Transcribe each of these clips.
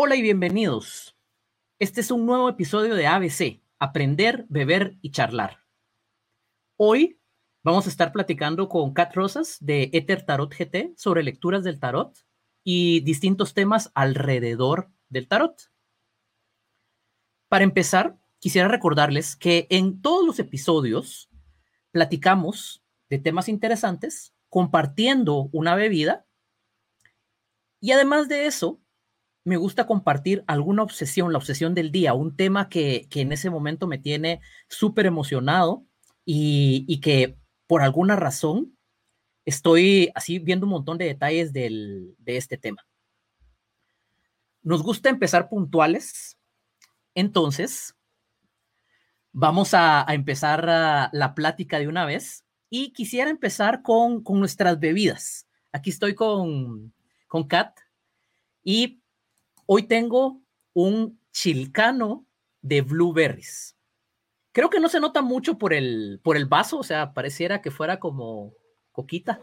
Hola y bienvenidos. Este es un nuevo episodio de ABC, Aprender, Beber y Charlar. Hoy vamos a estar platicando con Kat Rosas de Ether Tarot GT sobre lecturas del tarot y distintos temas alrededor del tarot. Para empezar, quisiera recordarles que en todos los episodios platicamos de temas interesantes, compartiendo una bebida y además de eso, me gusta compartir alguna obsesión, la obsesión del día, un tema que, en ese momento me tiene súper emocionado y, que por alguna razón estoy así viendo un montón de detalles de este tema. Nos gusta empezar puntuales, entonces vamos a, empezar la plática de una vez y quisiera empezar con, con nuestras bebidas. Aquí estoy con, con Kat y Hoy tengo un chilcano de blueberries. Creo que no se nota mucho por el, por el vaso, o sea, pareciera que fuera como coquita.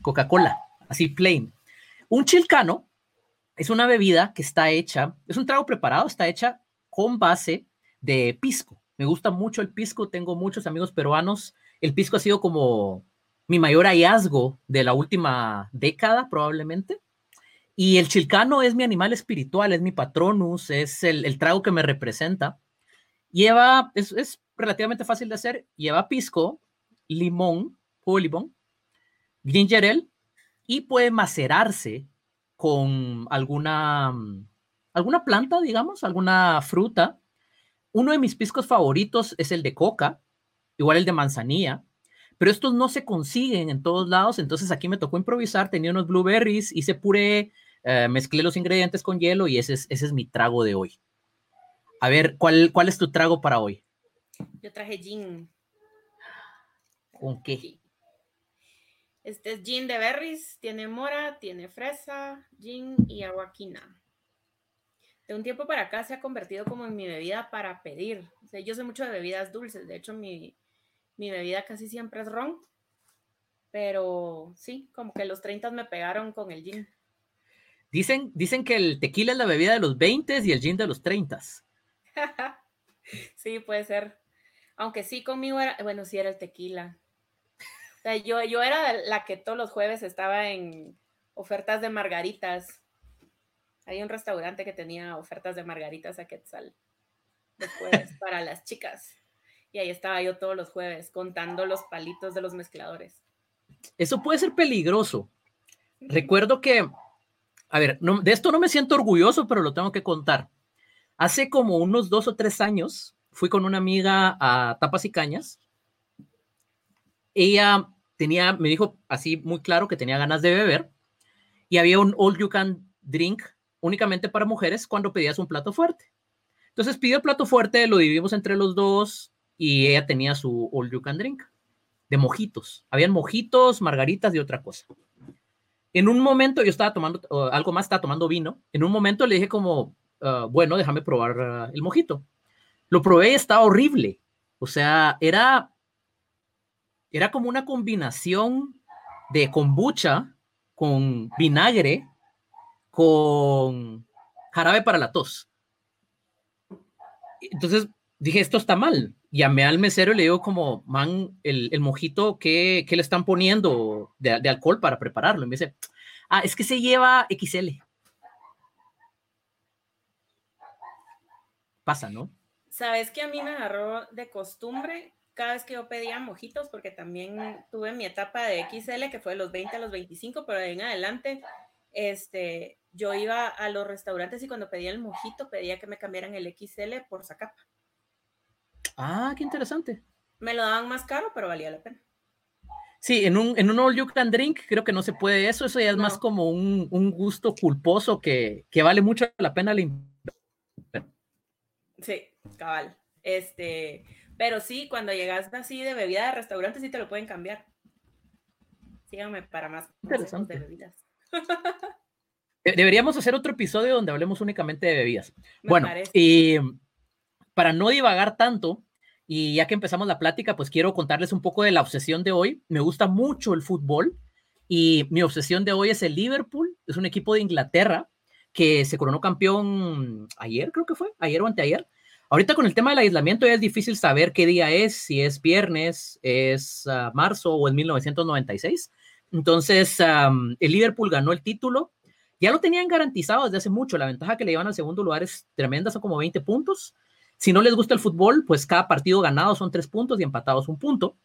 Coca-Cola, así plain. Un chilcano es una bebida que está hecha, es un trago preparado, está hecha con base de pisco. Me gusta mucho el pisco, tengo muchos amigos peruanos. El pisco ha sido como mi mayor hallazgo de la última década, probablemente. Y el chilcano es mi animal espiritual, es mi patronus, es el, trago que me representa. Lleva, es, relativamente fácil de hacer, lleva pisco, limón, jugo de limón, ginger ale y puede macerarse con alguna, alguna planta, digamos, alguna fruta. Uno de mis piscos favoritos es el de coca, igual el de manzanilla, pero estos no se consiguen en todos lados, entonces aquí me tocó improvisar, tenía unos blueberries, hice puré, eh, mezclé los ingredientes con hielo y ese es, ese es mi trago de hoy. A ver, ¿cuál, ¿cuál es tu trago para hoy? Yo traje gin. ¿Con qué? Este es gin de berries, tiene mora, tiene fresa, gin y aguaquina. De un tiempo para acá se ha convertido como en mi bebida para pedir. yo sé mucho de bebidas dulces, de hecho mi, mi bebida casi siempre es ron, pero sí, como que los 30 me pegaron con el gin. Dicen, dicen que el tequila es la bebida de los 20 y el gin de los 30. sí, puede ser. Aunque sí, conmigo era, bueno, sí era el tequila. O sea, yo, yo era la que todos los jueves estaba en ofertas de margaritas. Hay un restaurante que tenía ofertas de margaritas a Quetzal. Después para las chicas. Y ahí estaba yo todos los jueves contando los palitos de los mezcladores. Eso puede ser peligroso. Recuerdo que a ver, de esto no me siento orgulloso, pero lo tengo que contar. Hace como unos dos o tres años fui con una amiga a Tapas y Cañas. Ella tenía, me dijo así muy claro que tenía ganas de beber y había un all you can drink únicamente para mujeres cuando pedías un plato fuerte. Entonces pidió el plato fuerte, lo dividimos entre los dos y ella tenía su all you can drink de mojitos. Habían mojitos, margaritas y otra cosa. En un momento yo estaba tomando, algo más, estaba tomando vino. En un momento le dije como, ah, bueno, déjame probar ah, el mojito. Lo probé y estaba horrible. O sea, era, era como una combinación de kombucha con vinagre, con jarabe para la tos. Entonces dije, esto está mal. Llamé al mesero y le digo como, man, el, el mojito, ¿qué, ¿qué, le están poniendo de, de, alcohol para prepararlo? Y me dice, ah, es que se lleva XL. Pasa, ¿no? Sabes que a mí me agarró de costumbre cada vez que yo pedía mojitos, porque también tuve mi etapa de XL, que fue de los 20 a los 25, pero de en adelante, este, yo iba a los restaurantes y cuando pedía el mojito pedía que me cambiaran el XL por Zacapa. Ah, qué interesante. Me lo daban más caro, pero valía la pena. Sí, en un, en un all you can drink creo que no se puede eso, eso ya es más como un, un, gusto culposo que, que, vale mucho la pena. Sí, cabal. Este, pero sí, cuando llegas así de bebida de restaurante sí te lo pueden cambiar. Síganme para más de bebidas. Deberíamos hacer otro episodio donde hablemos únicamente de bebidas. bueno, y para no divagar tanto, y ya que empezamos la plática, pues quiero contarles un poco de la obsesión de hoy. Me gusta mucho el fútbol y mi obsesión de hoy es el Liverpool, es un equipo de Inglaterra, que se coronó campeón ayer, creo que fue, ayer o anteayer. Ahorita con el tema del aislamiento ya es difícil saber qué día es, si es viernes, es uh, marzo o es 1996. Entonces, el Liverpool ganó el título. Ya lo tenían garantizado desde hace mucho. La ventaja que le llevan al segundo lugar es tremenda, son como 20 puntos. Si no les gusta el fútbol, pues cada partido ganado son tres puntos y empatados un punto.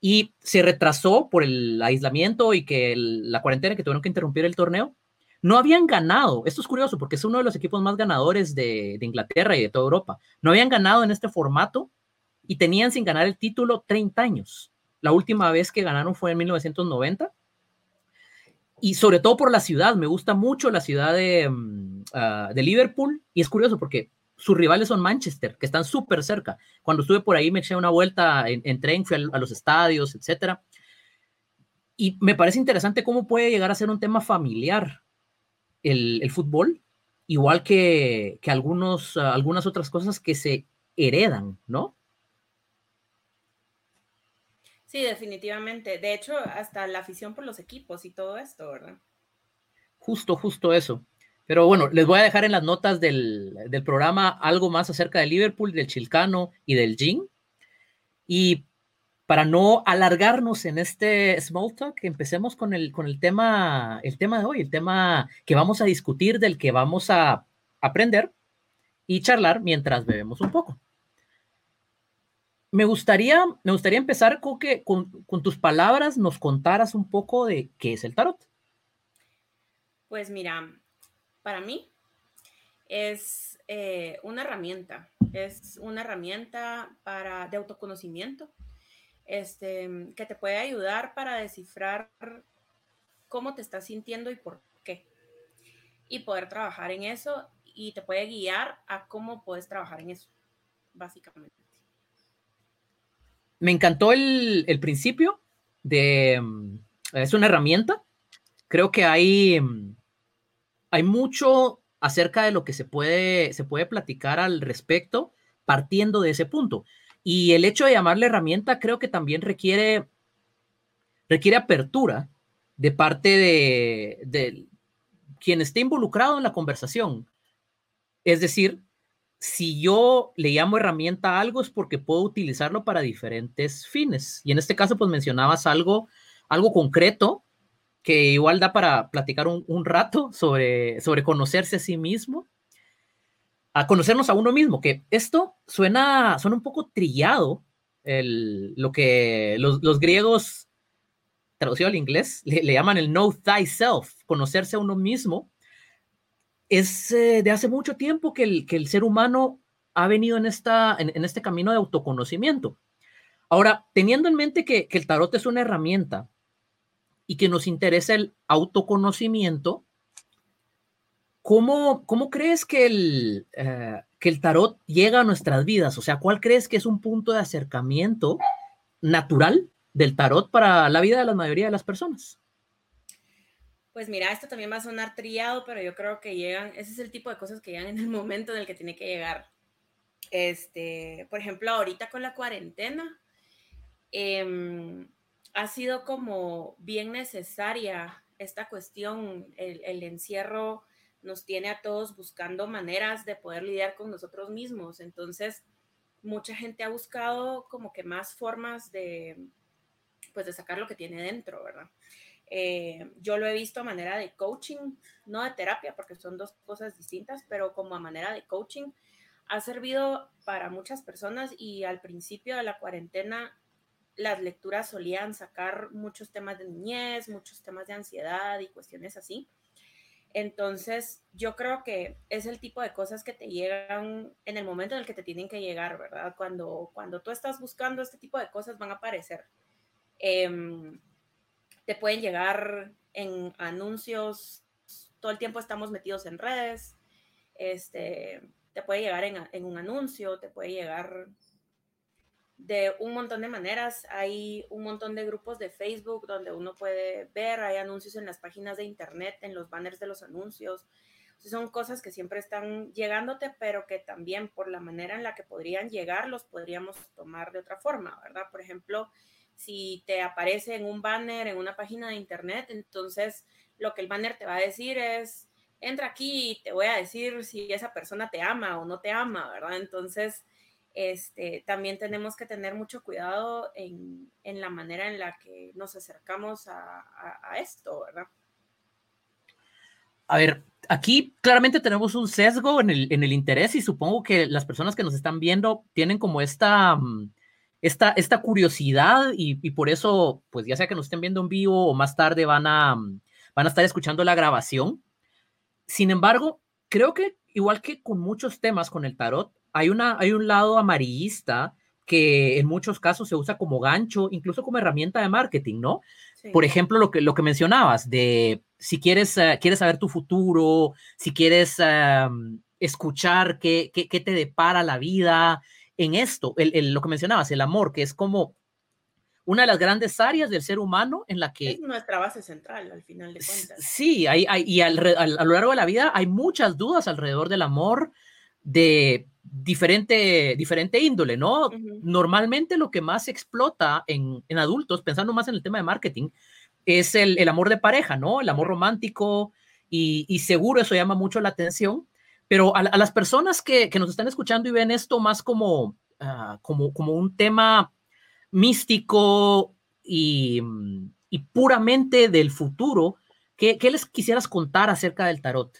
Y se retrasó por el aislamiento y que la cuarentena que tuvieron que interrumpir el torneo. No habían ganado, esto es curioso porque es uno de los equipos más ganadores de, Inglaterra y de toda Europa. No habían ganado en este formato y tenían sin ganar el título 30 años. La última vez que ganaron fue en 1990 y sobre todo por la ciudad. Me gusta mucho la ciudad de, uh, de Liverpool y es curioso porque sus rivales son Manchester, que están súper cerca. Cuando estuve por ahí me eché una vuelta en, en tren, fui a, a, los estadios, etcétera. Y me parece interesante cómo puede llegar a ser un tema familiar el, el fútbol, igual que, que algunos, uh, algunas otras cosas que se heredan, ¿no? Sí, definitivamente. De hecho, hasta la afición por los equipos y todo esto, ¿verdad? Justo, justo eso. Pero bueno, les voy a dejar en las notas del, del programa algo más acerca de Liverpool, del Chilcano y del Jing. Y para no alargarnos en este small talk, empecemos con el, con el tema, el tema de hoy, el tema que vamos a discutir, del que vamos a aprender y charlar mientras bebemos un poco me gustaría, me gustaría empezar con que con, con, tus palabras nos contaras un poco de qué es el tarot. Pues mira, para mí es eh, una herramienta, es una herramienta para, de autoconocimiento este, que te puede ayudar para descifrar cómo te estás sintiendo y por qué. Y poder trabajar en eso y te puede guiar a cómo puedes trabajar en eso, básicamente me encantó el, el, principio de... Mm, es una herramienta. Creo que hay, mm, hay mucho acerca de lo que se puede, se puede platicar al respecto partiendo de ese punto. Y el hecho de llamarle herramienta creo que también requiere, requiere apertura de parte de, de quien esté involucrado en la conversación. Es decir, si yo le llamo herramienta a algo es porque puedo utilizarlo para diferentes fines. Y en este caso, pues mencionabas algo, algo concreto que igual da para platicar un, un rato sobre, sobre conocerse a sí mismo, a conocernos a uno mismo, que esto suena, suena un poco trillado, el, lo que los, los griegos, traducido al inglés, le, llaman el know thyself, conocerse a uno mismo, es eh, de hace mucho tiempo que el, que el, ser humano ha venido en, esta, en, en, este camino de autoconocimiento. Ahora, teniendo en mente que, que, el tarot es una herramienta y que nos interesa el autoconocimiento, ¿cómo, cómo crees que el, uh, que el tarot llega a nuestras vidas? O sea, ¿cuál crees que es un punto de acercamiento natural del tarot para la vida de la mayoría de las personas? Pues mira, esto también va a sonar trillado, pero yo creo que llegan, ese es el tipo de cosas que llegan en el momento en el que tiene que llegar. Este, por ejemplo, ahorita con la cuarentena, eh, ha sido como bien necesaria esta cuestión, el, encierro nos tiene a todos buscando maneras de poder lidiar con nosotros mismos. Entonces, mucha gente ha buscado como que más formas de, pues, de sacar lo que tiene dentro, ¿verdad? Eh, yo lo he visto a manera de coaching, no de terapia, porque son dos cosas distintas, pero como a manera de coaching, ha servido para muchas personas y al principio de la cuarentena las lecturas solían sacar muchos temas de niñez, muchos temas de ansiedad y cuestiones así. Entonces, yo creo que es el tipo de cosas que te llegan en el momento en el que te tienen que llegar, ¿verdad? Cuando, cuando tú estás buscando este tipo de cosas van a aparecer. Eh, te pueden llegar en anuncios, todo el tiempo estamos metidos en redes, este, te puede llegar en, en, un anuncio, te puede llegar de un montón de maneras. Hay un montón de grupos de Facebook donde uno puede ver, hay anuncios en las páginas de internet, en los banners de los anuncios. Son cosas que siempre están llegándote, pero que también por la manera en la que podrían llegar, los podríamos tomar de otra forma, ¿verdad? Por ejemplo, si te aparece en un banner, en una página de internet, entonces lo que el banner te va a decir es, entra aquí y te voy a decir si esa persona te ama o no te ama, ¿verdad? Entonces, este, también tenemos que tener mucho cuidado en, la manera en la que nos acercamos a, esto, ¿verdad? A ver, aquí claramente tenemos un sesgo en el, en el, interés y supongo que las personas que nos están viendo tienen como esta, mm, esta, esta curiosidad y, y, por eso, pues ya sea que nos estén viendo en vivo o más tarde van a, mm, van a estar escuchando la grabación. Sin embargo, creo que igual que con muchos temas con el tarot, hay, una, hay un lado amarillista que en muchos casos se usa como gancho, incluso como herramienta de marketing, ¿no? Por ejemplo, lo que, lo que mencionabas, de si quieres, uh, quieres saber tu futuro, si quieres uh, escuchar qué, qué, qué, te depara la vida, en esto, el, el, lo que mencionabas, el amor, que es como una de las grandes áreas del ser humano en la que... Es nuestra base central, al final de cuentas. Sí, hay, hay y al, al, a lo largo de la vida hay muchas dudas alrededor del amor de diferente, diferente índole, ¿no? Uh -huh. Normalmente lo que más explota en, en, adultos, pensando más en el tema de marketing, es el, el amor de pareja, ¿no? El amor romántico y, y, seguro eso llama mucho la atención, pero a, a las personas que, que, nos están escuchando y ven esto más como, uh, como, como un tema místico y, y puramente del futuro, ¿qué, ¿qué, les quisieras contar acerca del tarot?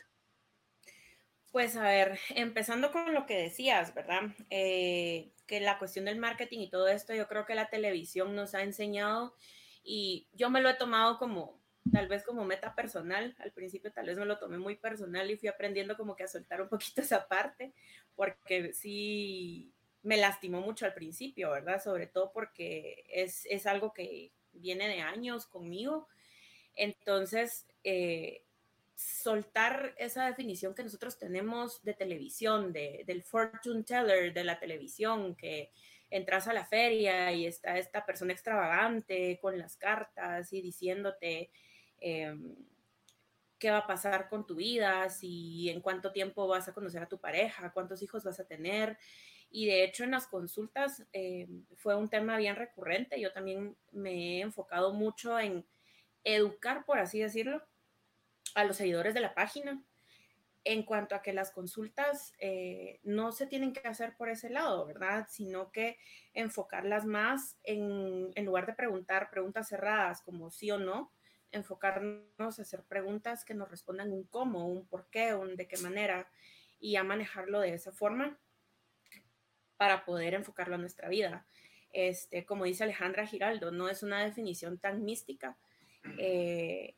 Pues a ver, empezando con lo que decías, ¿verdad? Eh, que la cuestión del marketing y todo esto, yo creo que la televisión nos ha enseñado y yo me lo he tomado como, tal vez como meta personal, al principio tal vez me lo tomé muy personal y fui aprendiendo como que a soltar un poquito esa parte, porque sí, me lastimó mucho al principio, ¿verdad? Sobre todo porque es, es algo que viene de años conmigo. Entonces, eh, soltar esa definición que nosotros tenemos de televisión, de, del fortune teller de la televisión, que entras a la feria y está esta persona extravagante con las cartas y diciéndote eh, qué va a pasar con tu vida, si en cuánto tiempo vas a conocer a tu pareja, cuántos hijos vas a tener. Y de hecho en las consultas eh, fue un tema bien recurrente. Yo también me he enfocado mucho en educar, por así decirlo, a los seguidores de la página en cuanto a que las consultas eh, no se tienen que hacer por ese lado, ¿verdad? Sino que enfocarlas más en, en lugar de preguntar preguntas cerradas como sí o no, enfocarnos a hacer preguntas que nos respondan un cómo, un por qué, un de qué manera y a manejarlo de esa forma para poder enfocarlo a nuestra vida. Este, como dice Alejandra Giraldo, no es una definición tan mística, eh,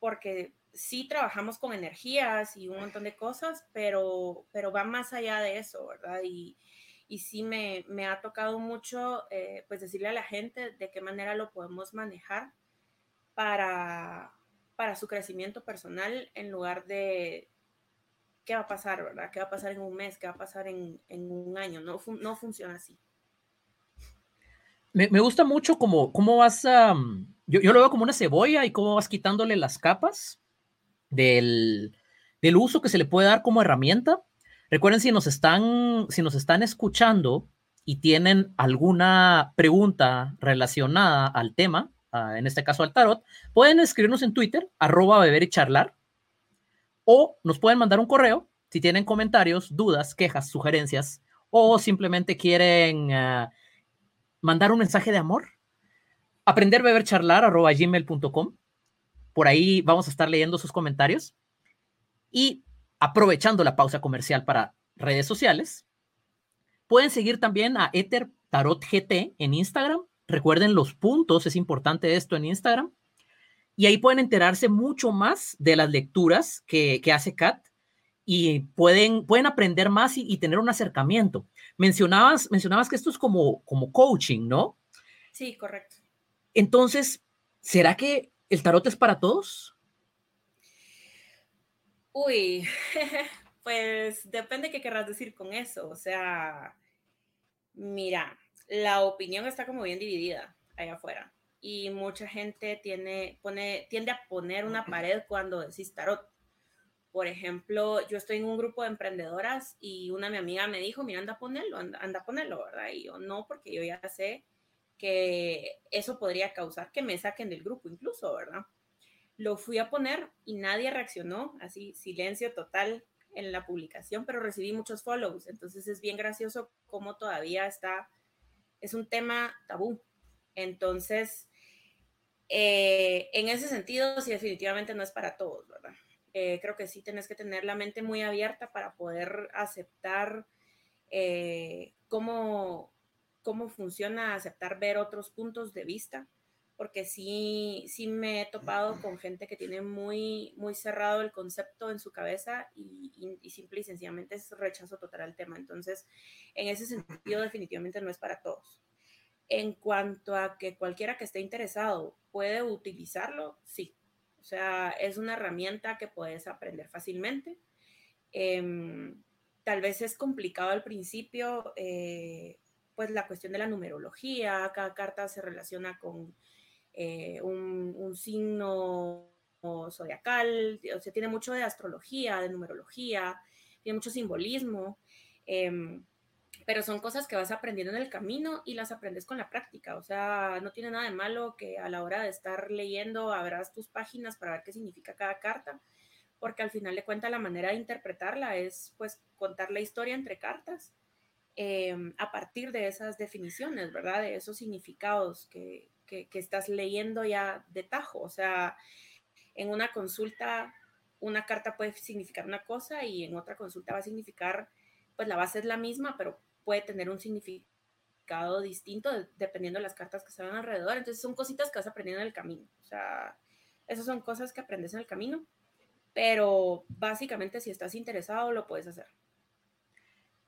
porque sí trabajamos con energías y un montón de cosas, pero, pero va más allá de eso, ¿verdad? Y, y sí me, me, ha tocado mucho, eh, pues decirle a la gente de qué manera lo podemos manejar para, para su crecimiento personal en lugar de, qué va a pasar, ¿verdad? ¿Qué va a pasar en un mes? ¿Qué va a pasar en, en un año? No, fun no funciona así. Me, me, gusta mucho cómo, cómo vas a... Um, yo, yo, lo veo como una cebolla y cómo vas quitándole las capas del, del uso que se le puede dar como herramienta. Recuerden, si nos están, si nos están escuchando y tienen alguna pregunta relacionada al tema, uh, en este caso al tarot, pueden escribirnos en Twitter, arroba beber y charlar, o nos pueden mandar un correo si tienen comentarios, dudas, quejas, sugerencias o simplemente quieren uh, mandar un mensaje de amor. Aprender, beber, charlar arroba gmail.com. Por ahí vamos a estar leyendo sus comentarios y aprovechando la pausa comercial para redes sociales. Pueden seguir también a Ether Tarot GT en Instagram. Recuerden los puntos, es importante esto en Instagram y ahí pueden enterarse mucho más de las lecturas que, hace Kat y pueden, pueden aprender más y, y, tener un acercamiento. Mencionabas, mencionabas que esto es como, como coaching, ¿no? Sí, correcto. Entonces, ¿será que el tarot es para todos? Uy, pues depende qué querrás decir con eso. O sea, mira, la opinión está como bien dividida allá afuera y mucha gente tiene, pone, tiende a poner una pared cuando decís tarot. Por ejemplo, yo estoy en un grupo de emprendedoras y una de mi amiga me dijo, mira, anda a ponerlo, anda, anda a ponerlo, ¿verdad? Y yo no, porque yo ya sé que eso podría causar que me saquen del grupo incluso, ¿verdad? lo fui a poner y nadie reaccionó, así silencio total en la publicación, pero recibí muchos follows, entonces es bien gracioso cómo todavía está, es un tema tabú. Entonces, eh, en ese sentido, sí, definitivamente no es para todos, ¿verdad? Eh, creo que sí tenés que tener la mente muy abierta para poder aceptar eh, cómo, cómo funciona, aceptar ver otros puntos de vista, porque sí, sí me he topado con gente que tiene muy, muy cerrado el concepto en su cabeza y, y simple y sencillamente es rechazo total al tema. Entonces, en ese sentido, definitivamente no es para todos. En cuanto a que cualquiera que esté interesado puede utilizarlo, sí, o sea, es una herramienta que puedes aprender fácilmente. Em, tal vez es complicado al principio, eh, pues la cuestión de la numerología, cada carta se relaciona con eh, un, signo zodiacal, o sea, tiene mucho de astrología, de numerología, tiene mucho simbolismo. Em, pero son cosas que vas aprendiendo en el camino y las aprendes con la práctica. O sea, no tiene nada de malo que a la hora de estar leyendo abras tus páginas para ver qué significa cada carta, porque al final de cuentas la manera de interpretarla es pues contar la historia entre cartas em, a partir de esas definiciones, ¿verdad? De esos significados que, que, estás leyendo ya de tajo. O sea, en una consulta una carta puede significar una cosa y en otra consulta va a significar, pues la base es la misma, pero puede tener un significado distinto dependiendo de las cartas que van alrededor. Entonces son cositas que vas aprendiendo en el camino. O sea, esas son cosas que aprendes en el camino, pero básicamente si estás interesado lo puedes hacer.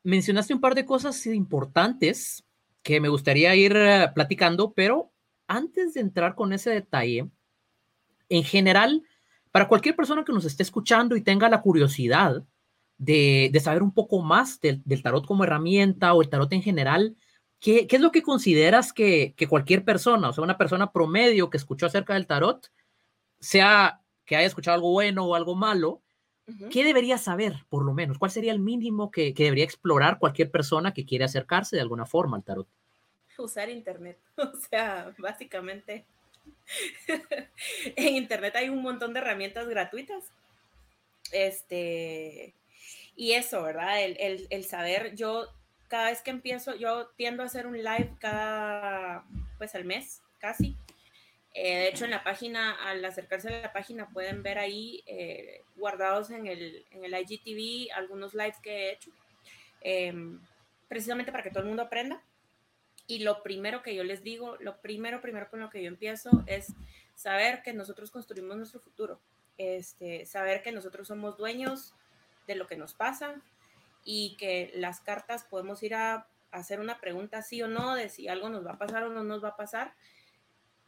Mencionaste un par de cosas importantes que me gustaría ir eh, platicando, pero antes de entrar con ese detalle, en general, para cualquier persona que nos esté escuchando y tenga la curiosidad de, saber un poco más del, tarot como herramienta o el tarot en general. ¿Qué, es lo que consideras que, cualquier persona, o sea, una persona promedio que escuchó acerca del tarot, sea que haya escuchado algo bueno o algo malo, ¿qué debería saber, por lo menos? ¿Cuál sería el mínimo que, debería explorar cualquier persona que quiere acercarse de alguna forma al tarot? Usar Internet. O sea, básicamente, en Internet hay un montón de herramientas gratuitas. Este, y eso, ¿verdad? El, saber, yo cada vez que empiezo, yo tiendo a hacer un live cada, pues al mes, casi. Eh, de hecho, en la página, al acercarse a la página, pueden ver ahí eh, guardados en el, en el IGTV algunos lives que he hecho, em, precisamente para que todo el mundo aprenda. Y lo primero que yo les digo, lo primero, primero con lo que yo empiezo es saber que nosotros construimos nuestro futuro, este, saber que nosotros somos dueños de lo que nos pasa y que las cartas podemos ir a, hacer una pregunta sí o no de si algo nos va a pasar o no nos va a pasar,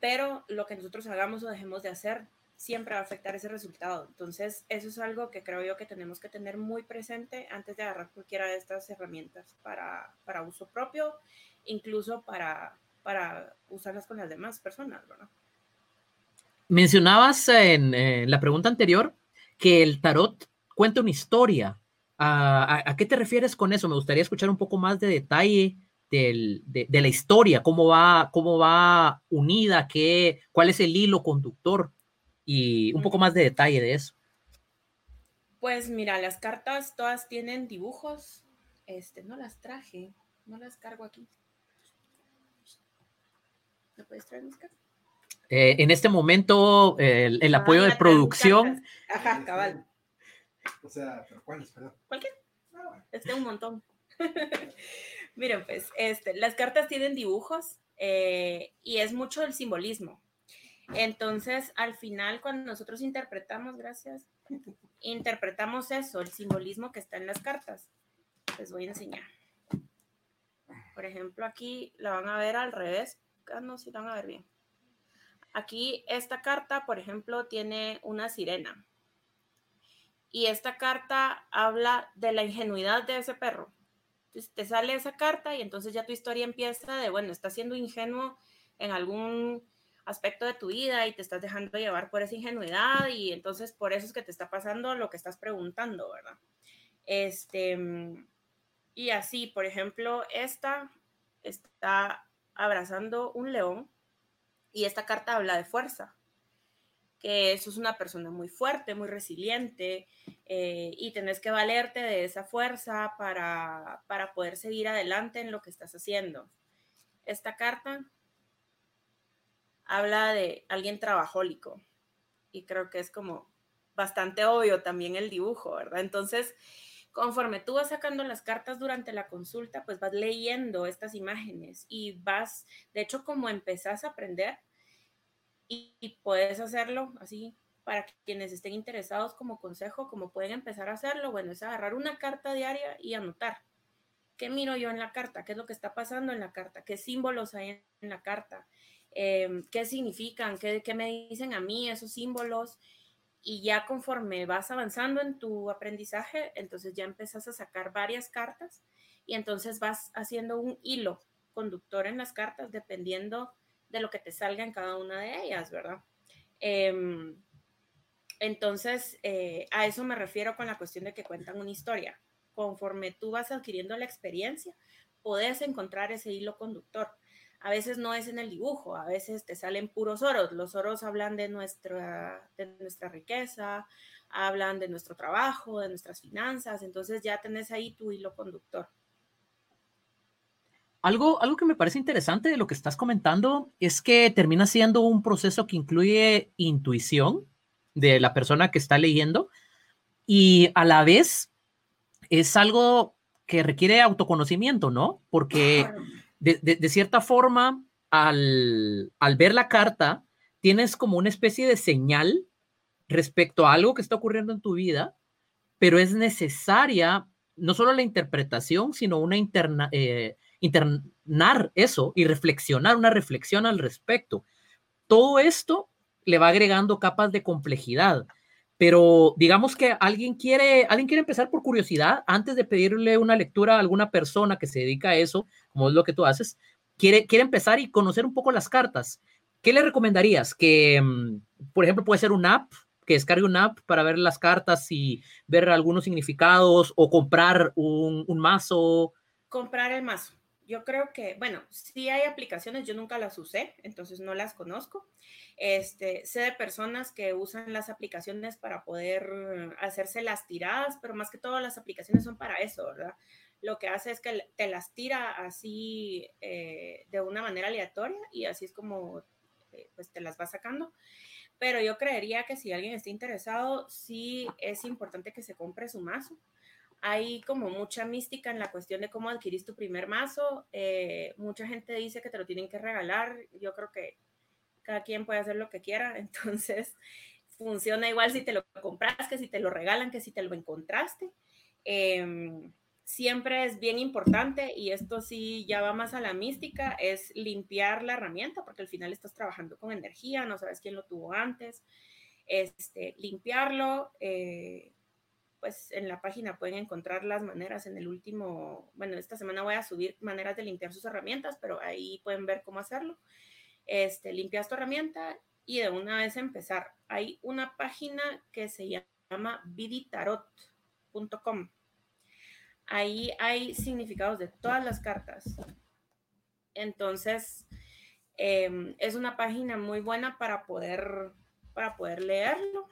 pero lo que nosotros hagamos o dejemos de hacer siempre va a afectar ese resultado. Entonces, eso es algo que creo yo que tenemos que tener muy presente antes de agarrar cualquiera de estas herramientas para, para uso propio, incluso para, para usarlas con las demás personas, ¿verdad? Mencionabas en, en la pregunta anterior que el tarot cuenta una historia. ¿A, qué te refieres con eso? Me gustaría escuchar un poco más de detalle de, la historia, cómo va, cómo va unida, qué, cuál es el hilo conductor y un poco más de detalle de eso. Pues mira, las cartas todas tienen dibujos. Este, no las traje, no las cargo aquí. ¿No puedes traer mis cartas? Eh, en este momento, el, ah, apoyo de producción. Ajá, cabal. O sea, pero ¿cuáles? Perdón. Cualquier. Ah, Este un montón. Miren, pues, este, las cartas tienen dibujos eh, y es mucho el simbolismo. Entonces, al final, cuando nosotros interpretamos, gracias, interpretamos eso, el simbolismo que está en las cartas. Les voy a enseñar. Por ejemplo, aquí la van a ver al revés. Ah, no, si la van a ver bien. Aquí esta carta, por ejemplo, tiene una sirena y esta carta habla de la ingenuidad de ese perro. Entonces te sale esa carta y entonces ya tu historia empieza de, bueno, estás siendo ingenuo en algún aspecto de tu vida y te estás dejando llevar por esa ingenuidad y entonces por eso es que te está pasando lo que estás preguntando, ¿verdad? Este, y así, por ejemplo, esta está abrazando un león y esta carta habla de fuerza que sos una persona muy fuerte, muy resiliente eh, y tenés que valerte de esa fuerza para, para poder seguir adelante en lo que estás haciendo. Esta carta habla de alguien trabajólico y creo que es como bastante obvio también el dibujo, ¿verdad? Entonces, conforme tú vas sacando las cartas durante la consulta, pues vas leyendo estas imágenes y vas, de hecho, como empezás a aprender, y, puedes hacerlo así para quienes estén interesados como consejo, como pueden empezar a hacerlo, bueno, es agarrar una carta diaria y anotar. ¿Qué miro yo en la carta? ¿Qué es lo que está pasando en la carta? ¿Qué símbolos hay en la carta? Em, ¿Qué significan? ¿Qué, ¿Qué me dicen a mí esos símbolos? Y ya conforme vas avanzando en tu aprendizaje, entonces ya empezás a sacar varias cartas y entonces vas haciendo un hilo conductor en las cartas dependiendo de lo que te salga en cada una de ellas, ¿verdad? Em, entonces, eh, a eso me refiero con la cuestión de que cuentan una historia. Conforme tú vas adquiriendo la experiencia, puedes encontrar ese hilo conductor. A veces no es en el dibujo, a veces te salen puros oros. Los oros hablan de nuestra, de nuestra riqueza, hablan de nuestro trabajo, de nuestras finanzas, entonces ya tenés ahí tu hilo conductor. Algo, algo que me parece interesante de lo que estás comentando es que termina siendo un proceso que incluye intuición de la persona que está leyendo y a la vez es algo que requiere autoconocimiento, ¿no? Porque de, cierta forma, al, al ver la carta, tienes como una especie de señal respecto a algo que está ocurriendo en tu vida, pero es necesaria no solo la interpretación, sino una interna, eh, internar eso y reflexionar, una reflexión al respecto. Todo esto le va agregando capas de complejidad, pero digamos que alguien quiere, alguien quiere empezar por curiosidad antes de pedirle una lectura a alguna persona que se dedica a eso, como es lo que tú haces, quiere, quiere empezar y conocer un poco las cartas. ¿Qué le recomendarías? Que, mm, por ejemplo, puede ser una app, que descargue una app para ver las cartas y ver algunos significados o comprar un, un mazo. Comprar el mazo yo creo que, bueno, sí hay aplicaciones, yo nunca las usé, entonces no las conozco. Este, sé de personas que usan las aplicaciones para poder hacerse las tiradas, pero más que todo las aplicaciones son para eso, ¿verdad? Lo que hace es que te las tira así eh, de una manera aleatoria y así es como eh, pues te las va sacando. Pero yo creería que si alguien está interesado, sí es importante que se compre su mazo hay como mucha mística en la cuestión de cómo adquirís tu primer mazo. Eh, mucha gente dice que te lo tienen que regalar. Yo creo que cada quien puede hacer lo que quiera. Entonces, funciona igual si te lo compras, que si te lo regalan, que si te lo encontraste. Em, siempre es bien importante, y esto sí ya va más a la mística, es limpiar la herramienta, porque al final estás trabajando con energía, no sabes quién lo tuvo antes. Este, limpiarlo, eh, pues en la página pueden encontrar las maneras en el último, bueno, esta semana voy a subir maneras de limpiar sus herramientas, pero ahí pueden ver cómo hacerlo. Este, limpias tu herramienta y de una vez empezar. Hay una página que se llama viditarot.com. Ahí hay significados de todas las cartas. Entonces, em, es una página muy buena para poder, para poder leerlo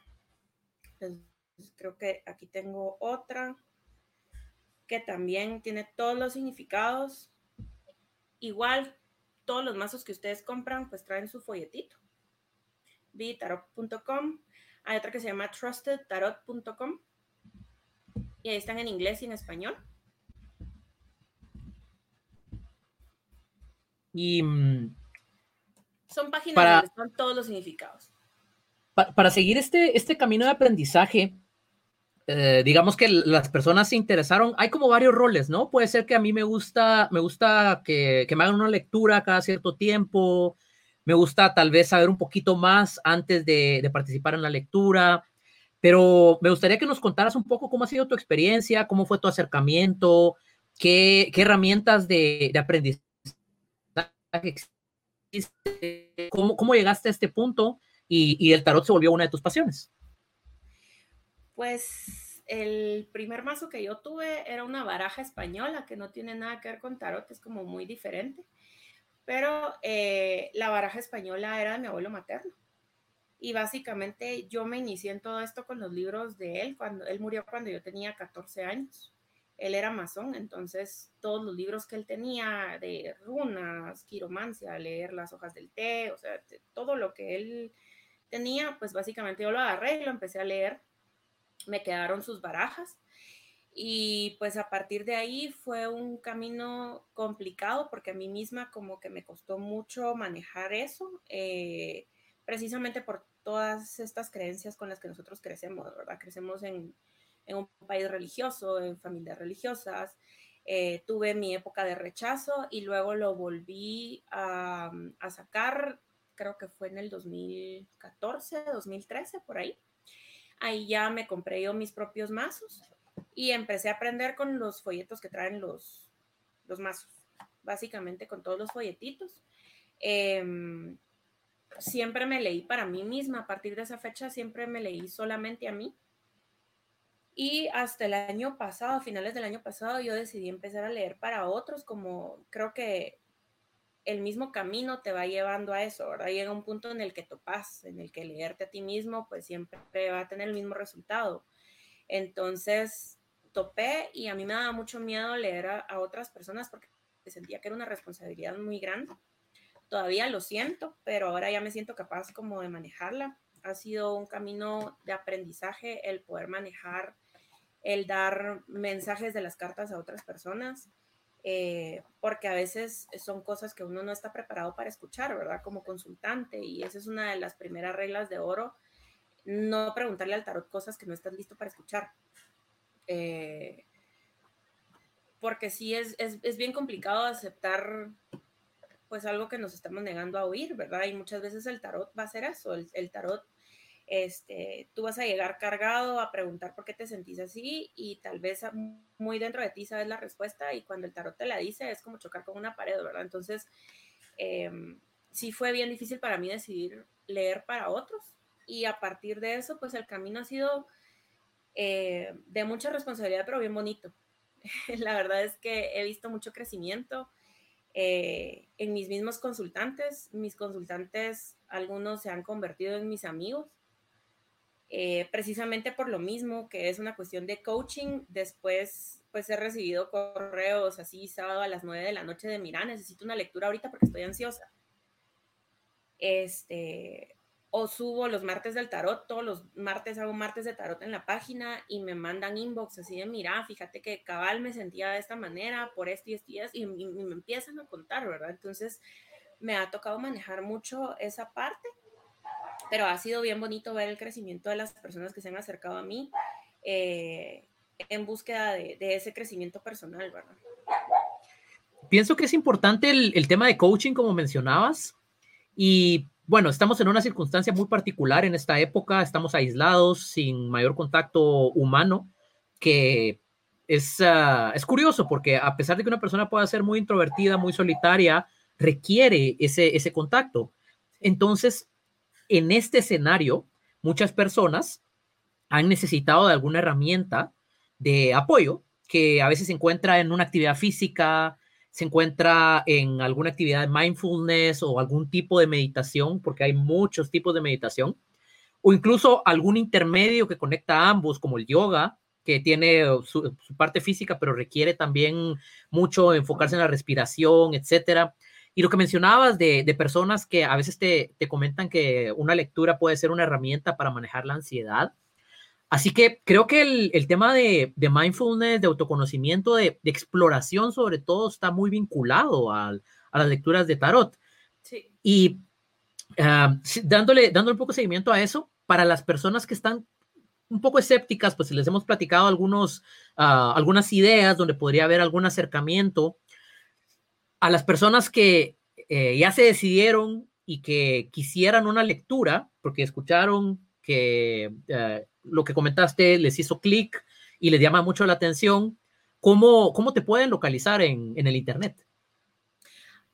creo que aquí tengo otra que también tiene todos los significados. Igual, todos los mazos que ustedes compran, pues traen su folletito. Bitarot.com. Hay otra que se llama trustedtarot.com. Y ahí están en inglés y en español. Y mm, son páginas donde están todos los significados. para seguir este, este camino de aprendizaje, eh, digamos que las personas se interesaron, hay como varios roles, ¿no? Puede ser que a mí me gusta, me gusta que, me hagan una lectura cada cierto tiempo, me gusta tal vez saber un poquito más antes de, participar en la lectura, pero me gustaría que nos contaras un poco cómo ha sido tu experiencia, cómo fue tu acercamiento, qué, herramientas de, aprendizaje existen, cómo, cómo llegaste a este punto y, y el tarot se volvió una de tus pasiones. Pues el primer mazo que yo tuve era una baraja española que no tiene nada que ver con tarot, es como muy diferente. Pero eh, la baraja española era de mi abuelo materno. Y básicamente yo me inicié en todo esto con los libros de él, cuando él murió cuando yo tenía 14 años. Él era masón, entonces todos los libros que él tenía de runas, quiromancia, leer las hojas del té, o sea, todo lo que él tenía, pues básicamente yo lo agarré y lo empecé a leer. Me quedaron sus barajas y pues a partir de ahí fue un camino complicado porque a mí misma como que me costó mucho manejar eso, eh, precisamente por todas estas creencias con las que nosotros crecemos, ¿verdad? Crecemos en, un país religioso, en familias religiosas. Eh, tuve mi época de rechazo y luego lo volví a, a, sacar, creo que fue en el 2014, 2013, por ahí. Ahí ya me compré yo mis propios mazos y empecé a aprender con los folletos que traen los, los mazos, básicamente con todos los folletitos. Em, siempre me leí para mí misma, a partir de esa fecha siempre me leí solamente a mí. Y hasta el año pasado, a finales del año pasado, yo decidí empezar a leer para otros, como creo que el mismo camino te va llevando a eso, ¿verdad? Llega un punto en el que topas, en el que leerte a ti mismo, pues siempre va a tener el mismo resultado. Entonces, topé y a mí me daba mucho miedo leer a, a otras personas porque sentía que era una responsabilidad muy grande todavía lo siento, pero ahora ya me siento capaz como de manejarla. Ha sido un camino de aprendizaje el poder manejar, el dar mensajes de las cartas a otras personas, eh, porque a veces son cosas que uno no está preparado para escuchar, ¿verdad? Como consultante, y esa es una de las primeras reglas de oro, no preguntarle al tarot cosas que no estás listo para escuchar. Eh, porque sí es, es, es bien complicado aceptar pues algo que nos estamos negando a oír, ¿verdad? Y muchas veces el tarot va a ser eso, el, tarot, este, tú vas a llegar cargado a preguntar por qué te sentís así y tal vez muy dentro de ti sabes la respuesta y cuando el tarot te la dice es como chocar con una pared, ¿verdad? Entonces, em, sí fue bien difícil para mí decidir leer para otros y a partir de eso, pues el camino ha sido eh, de mucha responsabilidad, pero bien bonito. la verdad es que he visto mucho crecimiento eh, en mis mismos consultantes. Mis consultantes, algunos se han convertido en mis amigos, eh, precisamente por lo mismo, que es una cuestión de coaching. Después, pues he recibido correos así sábado a las 9 de la noche de, mira, necesito una lectura ahorita porque estoy ansiosa. Este, o subo los martes del tarot, todos los martes hago martes de tarot en la página y me mandan inbox así de, mira, fíjate que cabal me sentía de esta manera por esto y esto y, y, me empiezan a contar, ¿verdad? Entonces me ha tocado manejar mucho esa parte, pero ha sido bien bonito ver el crecimiento de las personas que se han acercado a mí eh, en búsqueda de, ese crecimiento personal, ¿verdad? Pienso que es importante el, el tema de coaching, como mencionabas, y bueno, estamos en una circunstancia muy particular en esta época, estamos aislados, sin mayor contacto humano, que es, ah, es curioso porque a pesar de que una persona pueda ser muy introvertida, muy solitaria, requiere ese, ese contacto. Entonces, en este escenario, muchas personas han necesitado de alguna herramienta de apoyo que a veces se encuentra en una actividad física, se encuentra en alguna actividad de mindfulness o algún tipo de meditación, porque hay muchos tipos de meditación, o incluso algún intermedio que conecta ambos, como el yoga, que tiene su, parte física, pero requiere también mucho enfocarse en la respiración, etcétera. Y lo que mencionabas de, de personas que a veces te, te, comentan que una lectura puede ser una herramienta para manejar la ansiedad, Así que creo que el, tema de, mindfulness, de autoconocimiento, de, exploración sobre todo, está muy vinculado a, las lecturas de tarot. Sí. Y ah, dándole, dándole un poco de seguimiento a eso, para las personas que están un poco escépticas, pues les hemos platicado algunos, ah, algunas ideas donde podría haber algún acercamiento. A las personas que eh, ya se decidieron y que quisieran una lectura, porque escucharon que eh, lo que comentaste les hizo clic y les llama mucho la atención, ¿cómo, cómo te pueden localizar en, en el Internet?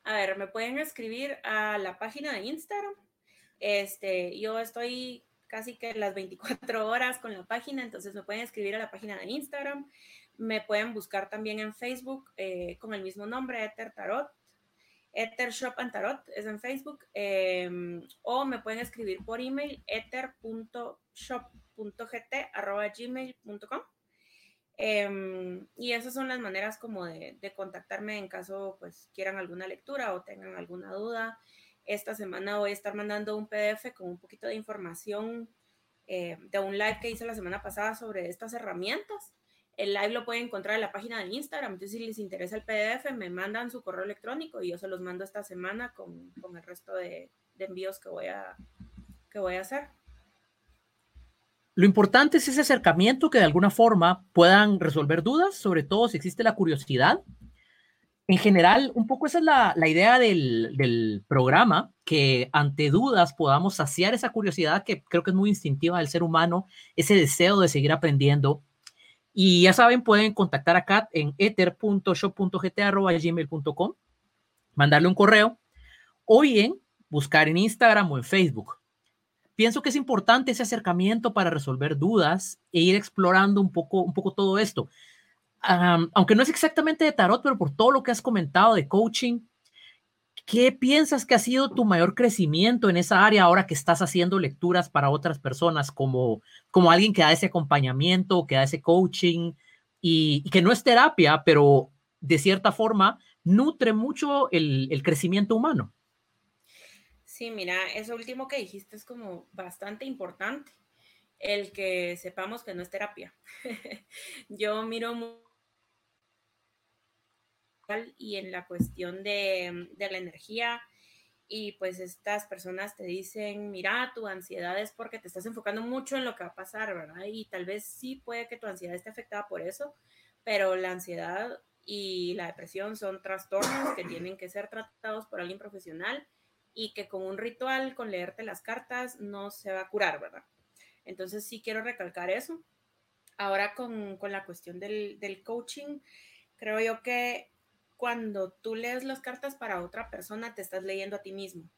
A ver, me pueden escribir a la página de Instagram. Este, yo estoy casi que las 24 horas con la página, entonces me pueden escribir a la página de Instagram. Me pueden buscar también en Facebook eh, con el mismo nombre, Ether Tarot. Ether Shop and Tarot, es en Facebook, em, o me pueden escribir por email ether.shop.gt.gmail.com. Em, y esas son las maneras como de, contactarme en caso pues quieran alguna lectura o tengan alguna duda. Esta semana voy a estar mandando un PDF con un poquito de información eh, de un live que hice la semana pasada sobre estas herramientas. El live lo pueden encontrar en la página de Instagram. Entonces, si les interesa el PDF, me mandan su correo electrónico y yo se los mando esta semana con, con el resto de, de, envíos que voy, a, que voy a hacer. Lo importante es ese acercamiento que de alguna forma puedan resolver dudas, sobre todo si existe la curiosidad. En general, un poco esa es la, la idea del, del, programa, que ante dudas podamos saciar esa curiosidad que creo que es muy instintiva del ser humano, ese deseo de seguir aprendiendo. Y ya saben, pueden contactar a Kat en ether.shop.gt.gmail.com, mandarle un correo o bien buscar en Instagram o en Facebook pienso que es importante ese acercamiento para resolver dudas e ir explorando un poco, un poco todo esto. aunque no es exactamente de tarot, pero por todo lo que has comentado de coaching, ¿qué piensas que ha sido tu mayor crecimiento en esa área ahora que estás haciendo lecturas para otras personas como, como alguien que da ese acompañamiento, que da ese coaching y, que no es terapia, pero de cierta forma nutre mucho el, el crecimiento humano? Sí, mira, eso último que dijiste es como bastante importante, el que sepamos que no es terapia. Yo miro muy y en la cuestión de, de, la energía y pues estas personas te dicen, mira, tu ansiedad es porque te estás enfocando mucho en lo que va a pasar, ¿verdad? Y tal vez sí puede que tu ansiedad esté afectada por eso, pero la ansiedad y la depresión son trastornos que tienen que ser tratados por alguien profesional y que con un ritual, con leerte las cartas, no se va a curar, ¿verdad? Entonces sí quiero recalcar eso. Ahora con, con la cuestión del, del, coaching, creo yo que cuando tú lees las cartas para otra persona, te estás leyendo a ti mismo.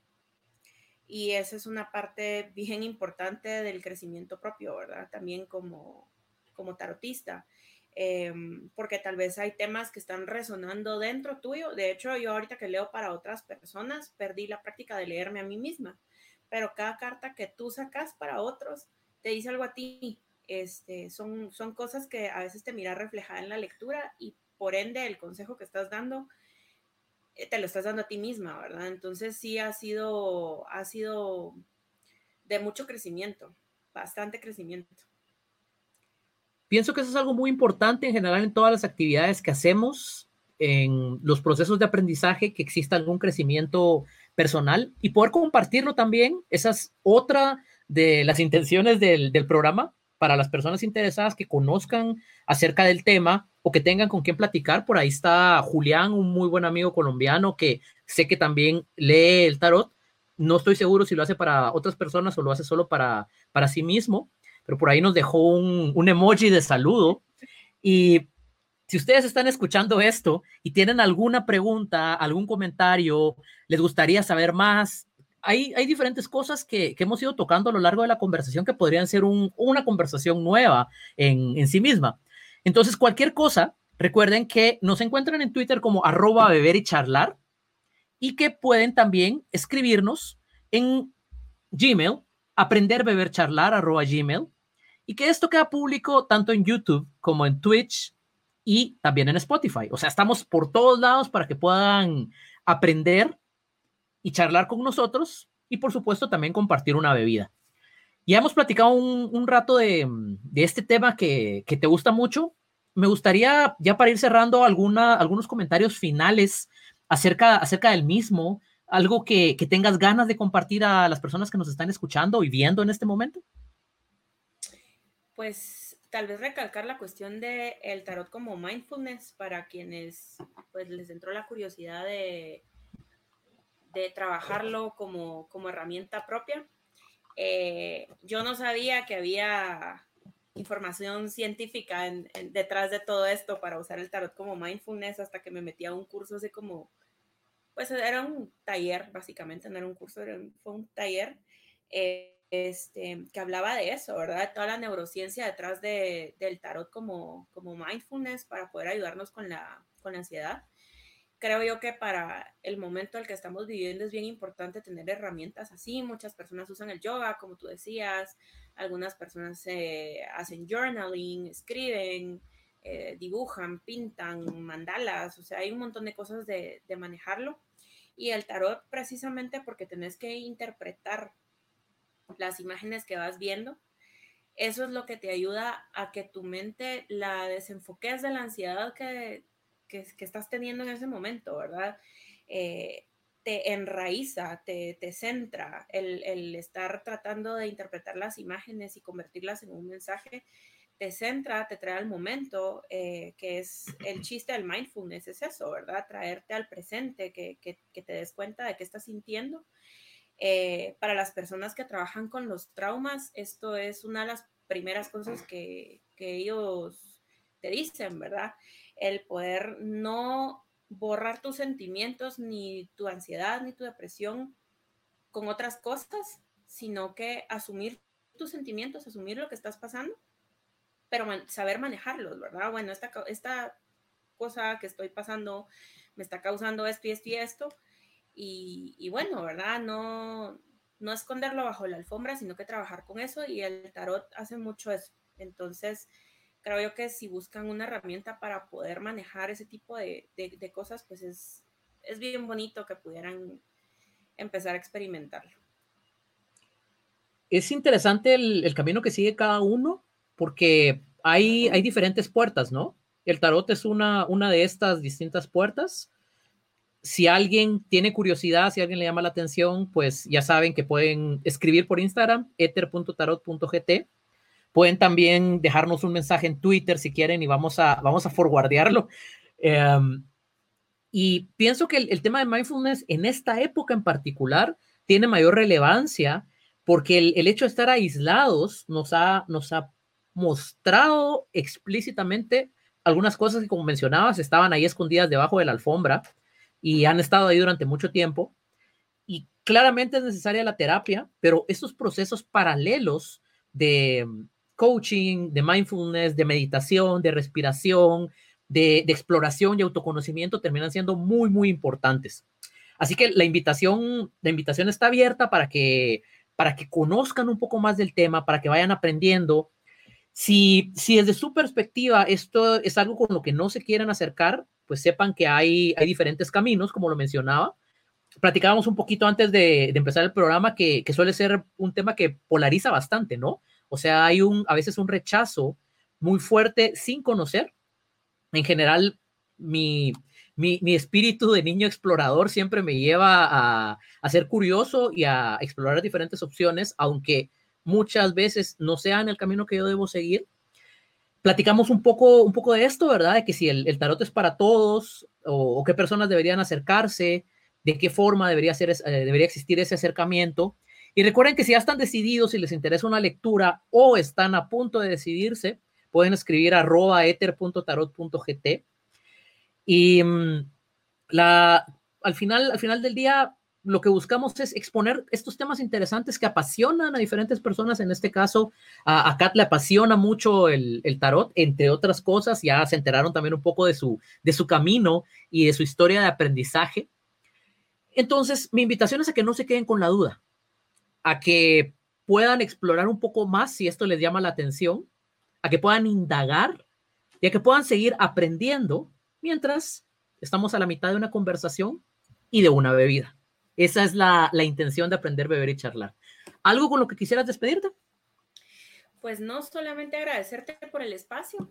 Y esa es una parte bien importante del crecimiento propio, ¿verdad? También como, como tarotista. Em, porque tal vez hay temas que están resonando dentro tuyo. De hecho, yo ahorita que leo para otras personas, perdí la práctica de leerme a mí misma, pero cada carta que tú sacas para otros te dice algo a ti. Este, son, son cosas que a veces te mira reflejada en la lectura y por ende el consejo que estás dando eh, te lo estás dando a ti misma, ¿verdad? Entonces sí ha sido, ha sido de mucho crecimiento, bastante crecimiento. Pienso que eso es algo muy importante en general en todas las actividades que hacemos, en los procesos de aprendizaje, que exista algún crecimiento personal y poder compartirlo también. Esa es otra de las intenciones del, del programa para las personas interesadas que conozcan acerca del tema o que tengan con quién platicar. Por ahí está Julián, un muy buen amigo colombiano que sé que también lee el tarot. No estoy seguro si lo hace para otras personas o lo hace solo para, para sí mismo pero por ahí nos dejó un, emoji de saludo. Y si ustedes están escuchando esto y tienen alguna pregunta, algún comentario, les gustaría saber más, hay, diferentes cosas que, hemos ido tocando a lo largo de la conversación que podrían ser una conversación nueva en, en, sí misma. Entonces, cualquier cosa, recuerden que nos encuentran en Twitter como arroba beber y charlar y que pueden también escribirnos en Gmail, aprender beber charlar arroba Gmail y que esto queda público tanto en YouTube como en Twitch y también en Spotify. O sea, estamos por todos lados para que puedan aprender y charlar con nosotros y por supuesto también compartir una bebida. Ya hemos platicado un, rato de, este tema que, te gusta mucho. Me gustaría ya para ir cerrando alguna, algunos comentarios finales acerca, acerca del mismo, algo que, que tengas ganas de compartir a las personas que nos están escuchando y viendo en este momento pues tal vez recalcar la cuestión de el tarot como mindfulness para quienes pues les entró la curiosidad de, de trabajarlo como, como herramienta propia. Eh, yo no sabía que había información científica detrás de todo esto para usar el tarot como mindfulness hasta que me metí a un curso así como, pues era un taller básicamente, no era un curso, era, fue un taller. Eh, este, que hablaba de eso, ¿verdad? Toda la neurociencia detrás de, del tarot como, como mindfulness para poder ayudarnos con la, con la ansiedad. Creo yo que para el momento en el que estamos viviendo es bien importante tener herramientas así. Muchas personas usan el yoga, como tú decías, algunas personas eh, hacen journaling, escriben, eh, dibujan, pintan, mandalas, o sea, hay un montón de cosas de, de manejarlo. Y el tarot precisamente porque tenés que interpretar las imágenes que vas viendo. Eso es lo que te ayuda a que tu mente la desenfoques de la ansiedad que, que, estás teniendo en ese momento, ¿verdad? Eh, te enraiza, te, te centra el, el, estar tratando de interpretar las imágenes y convertirlas en un mensaje, te centra, te trae al momento, eh, que es el chiste del mindfulness, es eso, ¿verdad? Traerte al presente, que, que, que te des cuenta de qué estás sintiendo. Eh, para las personas que trabajan con los traumas, esto es una de las primeras cosas que, que ellos te dicen, ¿verdad? El poder no borrar tus sentimientos, ni tu ansiedad, ni tu depresión con otras cosas, sino que asumir tus sentimientos, asumir lo que estás pasando, pero saber manejarlos, ¿verdad? Bueno, esta, esta cosa que estoy pasando me está causando esto y esto y esto, y, y bueno, ¿verdad? No, no esconderlo bajo la alfombra, sino que trabajar con eso, y el tarot hace mucho eso. Entonces, creo yo que si buscan una herramienta para poder manejar ese tipo de, de, cosas, pues es, es bien bonito que pudieran empezar a experimentarlo. Es interesante el, el, camino que sigue cada uno, porque hay, hay diferentes puertas, ¿no? El tarot es una, una de estas distintas puertas. Si alguien tiene curiosidad, si alguien le llama la atención, pues ya saben que pueden escribir por Instagram, ether.tarot.gt Pueden también dejarnos un mensaje en Twitter si quieren y vamos a, vamos a forwardearlo. Em, y pienso que el, tema de mindfulness en esta época en particular tiene mayor relevancia porque el, el, hecho de estar aislados nos ha, nos ha mostrado explícitamente algunas cosas que, como mencionabas, estaban ahí escondidas debajo de la alfombra y han estado ahí durante mucho tiempo. Y claramente es necesaria la terapia, pero estos procesos paralelos de, coaching, de mindfulness, de meditación, de respiración, de, exploración y autoconocimiento terminan siendo muy, muy importantes. Así que la invitación, la invitación está abierta para que, para que conozcan un poco más del tema, para que vayan aprendiendo. Si, si desde su perspectiva esto es algo con lo que no se quieren acercar, pues sepan que hay, hay diferentes caminos, como lo mencionaba. Platicábamos un poquito antes de, de empezar el programa que, que, suele ser un tema que polariza bastante, ¿no? O sea, hay un, a veces un rechazo muy fuerte sin conocer. En general, mi, mi, espíritu de niño explorador siempre me lleva a, a, ser curioso y a explorar diferentes opciones, aunque muchas veces no sean el camino que yo debo seguir. Platicamos un poco, un poco de esto, ¿verdad? De que si el, tarot es para todos o, qué personas deberían acercarse, de qué forma debería, ser, eh, debería existir ese acercamiento. Y recuerden que si ya están decididos, si les interesa una lectura o están a punto de decidirse, pueden escribir arroba ether.tarot.gt. Y mm, al, final, al final del día, lo que buscamos es exponer estos temas interesantes que apasionan a diferentes personas. En este caso, a, a Kat le apasiona mucho el, el, tarot, entre otras cosas. Ya se enteraron también un poco de su, de su camino y de su historia de aprendizaje. Entonces, mi invitación es a que no se queden con la duda a que puedan explorar un poco más si esto les llama la atención, a que puedan indagar y a que puedan seguir aprendiendo mientras estamos a la mitad de una conversación y de una bebida. Esa es la, la intención de aprender, beber y charlar. ¿Algo con lo que quisieras despedirte? Pues no solamente agradecerte por el espacio.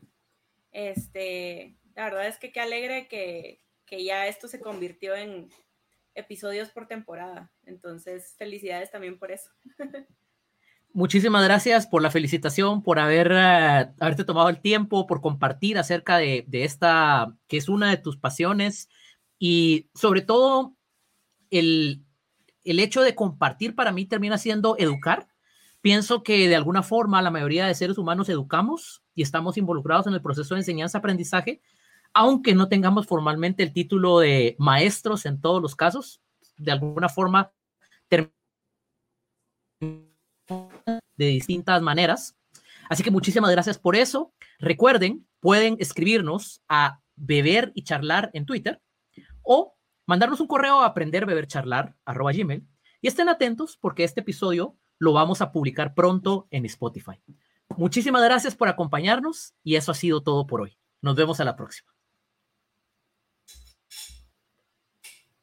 Este, la verdad es que qué alegre que, que ya esto se convirtió en, episodios por temporada. Entonces, felicidades también por eso. Muchísimas gracias por la felicitación, por haber, uh, haberte tomado el tiempo, por compartir acerca de, de, esta, que es una de tus pasiones y sobre todo el, el hecho de compartir para mí termina siendo educar. Pienso que de alguna forma la mayoría de seres humanos educamos y estamos involucrados en el proceso de enseñanza-aprendizaje, aunque no tengamos formalmente el título de maestros en todos los casos, de alguna forma de distintas maneras. Así que muchísimas gracias por eso. Recuerden, pueden escribirnos a beber y charlar en Twitter o mandarnos un correo a aprenderbebercharlar@gmail y estén atentos porque este episodio lo vamos a publicar pronto en Spotify. Muchísimas gracias por acompañarnos y eso ha sido todo por hoy. Nos vemos a la próxima.